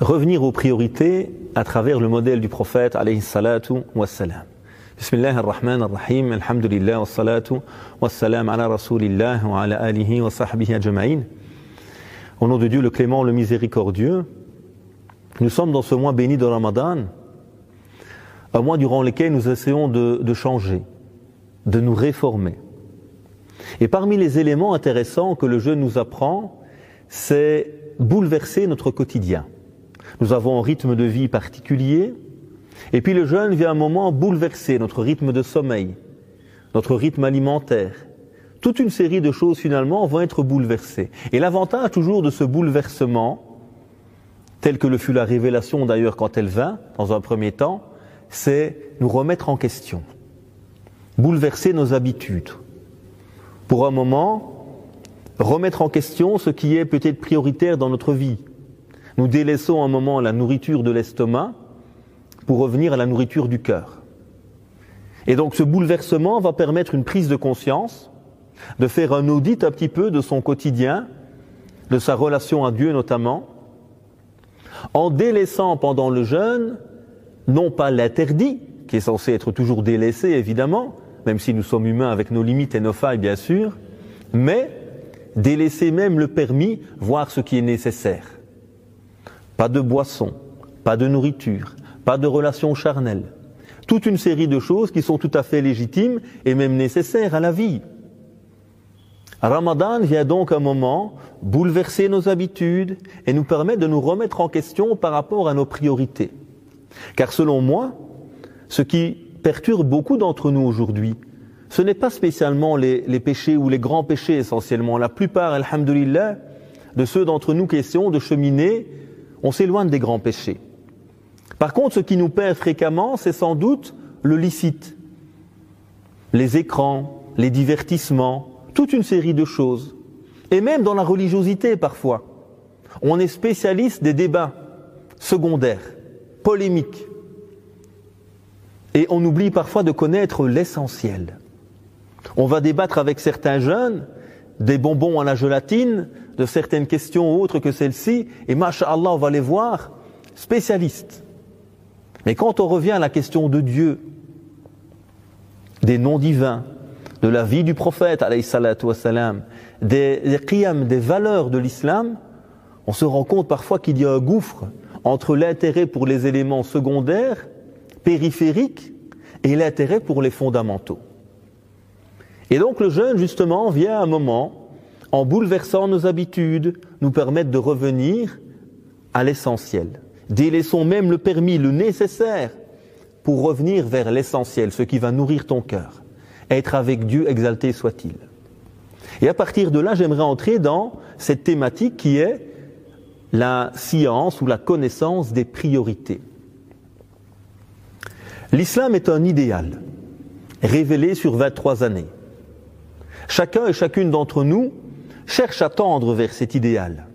revenir aux priorités à travers le modèle du prophète alayhi salatu wassalam. Bismillah ar-Rahman ar-Rahim, alhamdulillah wa salatu wa salam ala rasulillah wa ala alihi wa ajma'in. Au nom de Dieu le clément, le miséricordieux, nous sommes dans ce mois béni de Ramadan, un mois durant lequel nous essayons de, de changer, de nous réformer. Et parmi les éléments intéressants que le jeûne nous apprend, c'est bouleverser notre quotidien. Nous avons un rythme de vie particulier, et puis le jeûne vient un moment bouleverser notre rythme de sommeil, notre rythme alimentaire. Toute une série de choses finalement vont être bouleversées. Et l'avantage toujours de ce bouleversement, tel que le fut la révélation d'ailleurs quand elle vint, dans un premier temps, c'est nous remettre en question, bouleverser nos habitudes. Pour un moment, remettre en question ce qui est peut-être prioritaire dans notre vie, nous délaissons un moment la nourriture de l'estomac pour revenir à la nourriture du cœur. Et donc ce bouleversement va permettre une prise de conscience, de faire un audit un petit peu de son quotidien, de sa relation à Dieu notamment, en délaissant pendant le jeûne, non pas l'interdit, qui est censé être toujours délaissé évidemment, même si nous sommes humains avec nos limites et nos failles bien sûr, mais délaisser même le permis, voir ce qui est nécessaire. Pas de boisson, pas de nourriture, pas de relations charnelles. Toute une série de choses qui sont tout à fait légitimes et même nécessaires à la vie. Ramadan vient donc un moment bouleverser nos habitudes et nous permettre de nous remettre en question par rapport à nos priorités. Car selon moi, ce qui perturbe beaucoup d'entre nous aujourd'hui, ce n'est pas spécialement les, les, péchés ou les grands péchés essentiellement. La plupart, alhamdulillah, de ceux d'entre nous qui essayons de cheminer on s'éloigne des grands péchés. Par contre, ce qui nous perd fréquemment, c'est sans doute le licite, les écrans, les divertissements, toute une série de choses. Et même dans la religiosité parfois. On est spécialiste des débats secondaires, polémiques. Et on oublie parfois de connaître l'essentiel. On va débattre avec certains jeunes des bonbons à la gélatine, de certaines questions autres que celles-ci, et masha'Allah, on va les voir spécialistes. Mais quand on revient à la question de Dieu, des noms divins, de la vie du prophète, des, des des valeurs de l'islam, on se rend compte parfois qu'il y a un gouffre entre l'intérêt pour les éléments secondaires, périphériques, et l'intérêt pour les fondamentaux. Et donc le jeûne, justement, vient à un moment, en bouleversant nos habitudes, nous permettre de revenir à l'essentiel. Délaissons même le permis, le nécessaire, pour revenir vers l'essentiel, ce qui va nourrir ton cœur. Être avec Dieu, exalté soit-il. Et à partir de là, j'aimerais entrer dans cette thématique qui est la science ou la connaissance des priorités. L'islam est un idéal révélé sur 23 années. Chacun et chacune d'entre nous cherche à tendre vers cet idéal.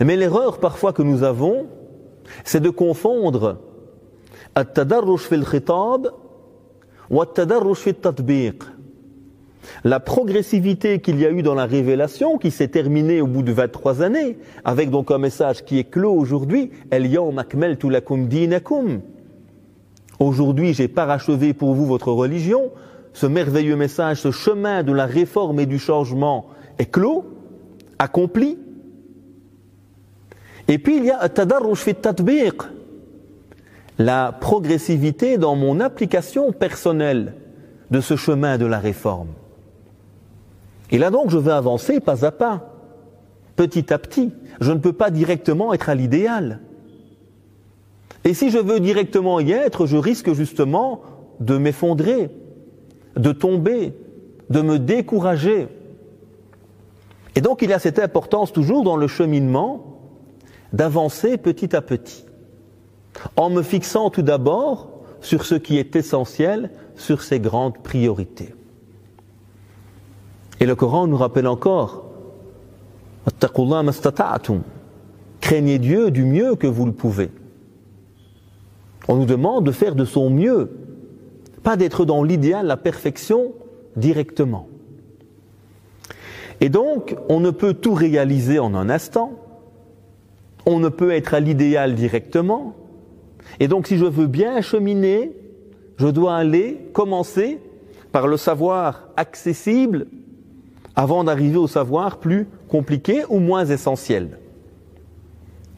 Mais l'erreur parfois que nous avons, c'est de confondre la progressivité qu'il y a eu dans la révélation, qui s'est terminée au bout de 23 années, avec donc un message qui est clos aujourd'hui, Aujourd'hui, j'ai parachevé pour vous votre religion, ce merveilleux message, ce chemin de la réforme et du changement est clos, accompli. Et puis il y a la progressivité dans mon application personnelle de ce chemin de la réforme. Et là donc je vais avancer pas à pas, petit à petit. Je ne peux pas directement être à l'idéal. Et si je veux directement y être, je risque justement de m'effondrer, de tomber, de me décourager. Et donc il y a cette importance toujours dans le cheminement d'avancer petit à petit, en me fixant tout d'abord sur ce qui est essentiel, sur ces grandes priorités. Et le Coran nous rappelle encore, craignez Dieu du mieux que vous le pouvez. On nous demande de faire de son mieux pas d'être dans l'idéal, la perfection directement. Et donc, on ne peut tout réaliser en un instant. on ne peut être à l'idéal directement. Et donc si je veux bien cheminer, je dois aller commencer par le savoir accessible avant d'arriver au savoir plus compliqué ou moins essentiel.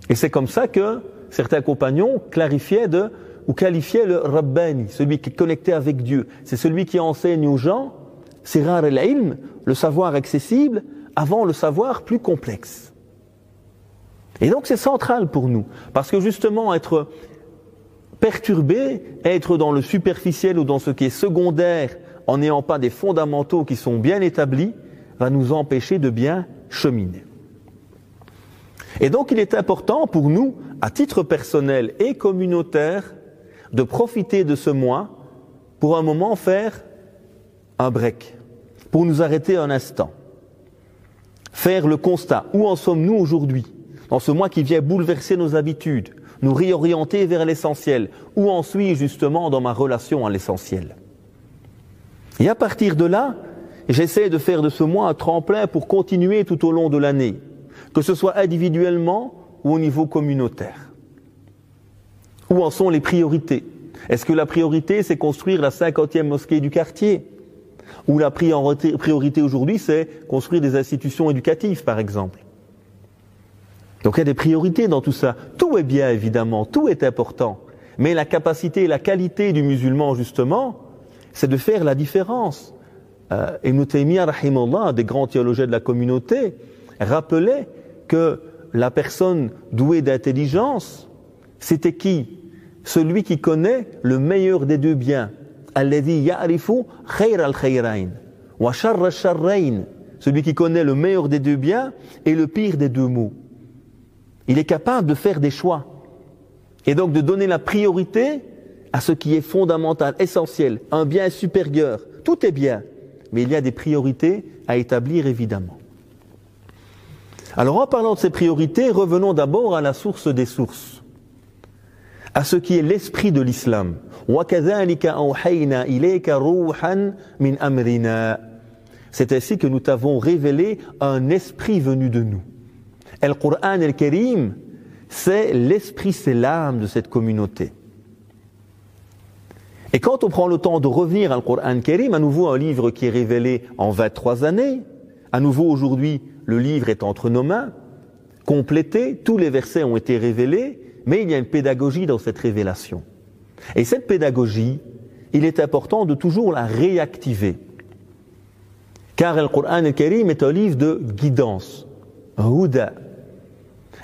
Et c'est comme ça que certains compagnons clarifiaient de, ou qualifiaient le Rabbani, celui qui est connecté avec Dieu. C'est celui qui enseigne aux gens, c'est rare l'ilm, le savoir accessible, avant le savoir plus complexe. Et donc c'est central pour nous, parce que justement être perturbé, être dans le superficiel ou dans ce qui est secondaire, en n'ayant pas des fondamentaux qui sont bien établis, va nous empêcher de bien cheminer. Et donc il est important pour nous, à titre personnel et communautaire, de profiter de ce mois pour un moment faire un break, pour nous arrêter un instant, faire le constat, où en sommes-nous aujourd'hui, dans ce mois qui vient bouleverser nos habitudes, nous réorienter vers l'essentiel, où en suis-je justement dans ma relation à l'essentiel? Et à partir de là, j'essaie de faire de ce mois un tremplin pour continuer tout au long de l'année, que ce soit individuellement ou au niveau communautaire. Où en sont les priorités? Est-ce que la priorité, c'est construire la cinquantième mosquée du quartier? Ou la priorité aujourd'hui, c'est construire des institutions éducatives, par exemple? Donc il y a des priorités dans tout ça. Tout est bien, évidemment, tout est important. Mais la capacité et la qualité du musulman, justement, c'est de faire la différence. Euh, Ibn Taymiyyah, un des grands théologiens de la communauté, rappelait que la personne douée d'intelligence, c'était qui? Celui qui connaît le meilleur des deux biens. Celui qui connaît le meilleur des deux biens et le pire des deux mots. Il est capable de faire des choix. Et donc de donner la priorité à ce qui est fondamental, essentiel, un bien supérieur. Tout est bien, mais il y a des priorités à établir évidemment. Alors en parlant de ces priorités, revenons d'abord à la source des sources, à ce qui est l'esprit de l'islam. C'est ainsi que nous t'avons révélé un esprit venu de nous. El Qur'an el Karim, c'est l'esprit, c'est l'âme de cette communauté. Et quand on prend le temps de revenir à Qur'an Karim, à nouveau un livre qui est révélé en 23 années, à nouveau aujourd'hui le livre est entre nos mains, complété, tous les versets ont été révélés, mais il y a une pédagogie dans cette révélation. Et cette pédagogie, il est important de toujours la réactiver. Car le Qur'an al-Karim est un livre de guidance, un huda.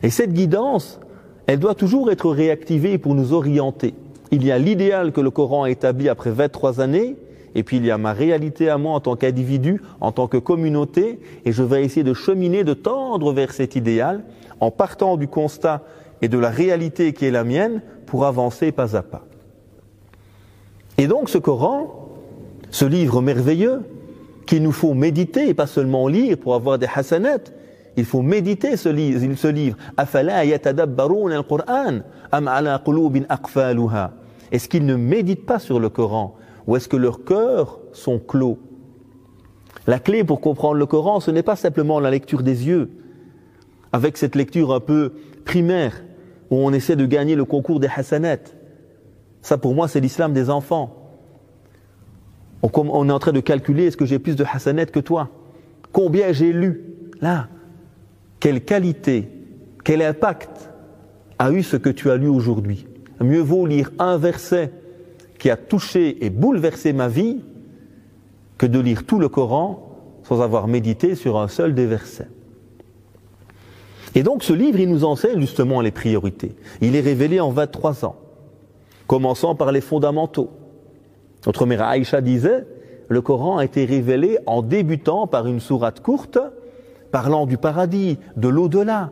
Et cette guidance, elle doit toujours être réactivée pour nous orienter. Il y a l'idéal que le Coran a établi après 23 années, et puis il y a ma réalité à moi en tant qu'individu, en tant que communauté, et je vais essayer de cheminer, de tendre vers cet idéal, en partant du constat et de la réalité qui est la mienne, pour avancer pas à pas. Et donc ce Coran, ce livre merveilleux, qu'il nous faut méditer et pas seulement lire pour avoir des hasanats, il faut méditer ce livre. Ce livre. Est-ce qu'ils ne méditent pas sur le Coran Ou est-ce que leurs cœurs sont clos? La clé pour comprendre le Coran, ce n'est pas simplement la lecture des yeux, avec cette lecture un peu primaire, où on essaie de gagner le concours des hasanat. Ça, pour moi, c'est l'islam des enfants. On est en train de calculer est-ce que j'ai plus de hasanat que toi? Combien j'ai lu? Là, quelle qualité, quel impact a eu ce que tu as lu aujourd'hui? Mieux vaut lire un verset qui a touché et bouleversé ma vie que de lire tout le Coran sans avoir médité sur un seul des versets. Et donc ce livre, il nous enseigne justement les priorités. Il est révélé en 23 ans, commençant par les fondamentaux. Notre mère Aïcha disait, le Coran a été révélé en débutant par une sourate courte, parlant du paradis, de l'au-delà.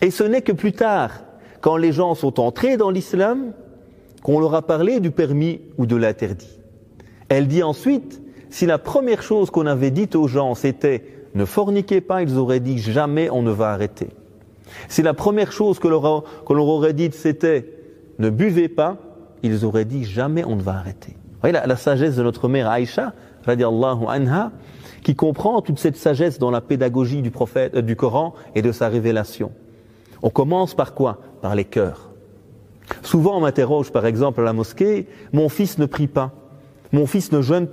Et ce n'est que plus tard, quand les gens sont entrés dans l'islam, qu'on leur a parlé du permis ou de l'interdit. Elle dit ensuite, si la première chose qu'on avait dite aux gens c'était ne forniquez pas, ils auraient dit jamais on ne va arrêter. Si la première chose que leur aurait dite c'était ne buvez pas, ils auraient dit jamais on ne va arrêter. Vous voyez la, sagesse de notre mère Aïcha, radiallahu anha, qui comprend toute cette sagesse dans la pédagogie du euh, du Coran et de sa révélation. On commence par quoi? Par les cœurs. Souvent on m'interroge par exemple à la mosquée, mon fils ne prie pas, mon fils ne jeûne pas.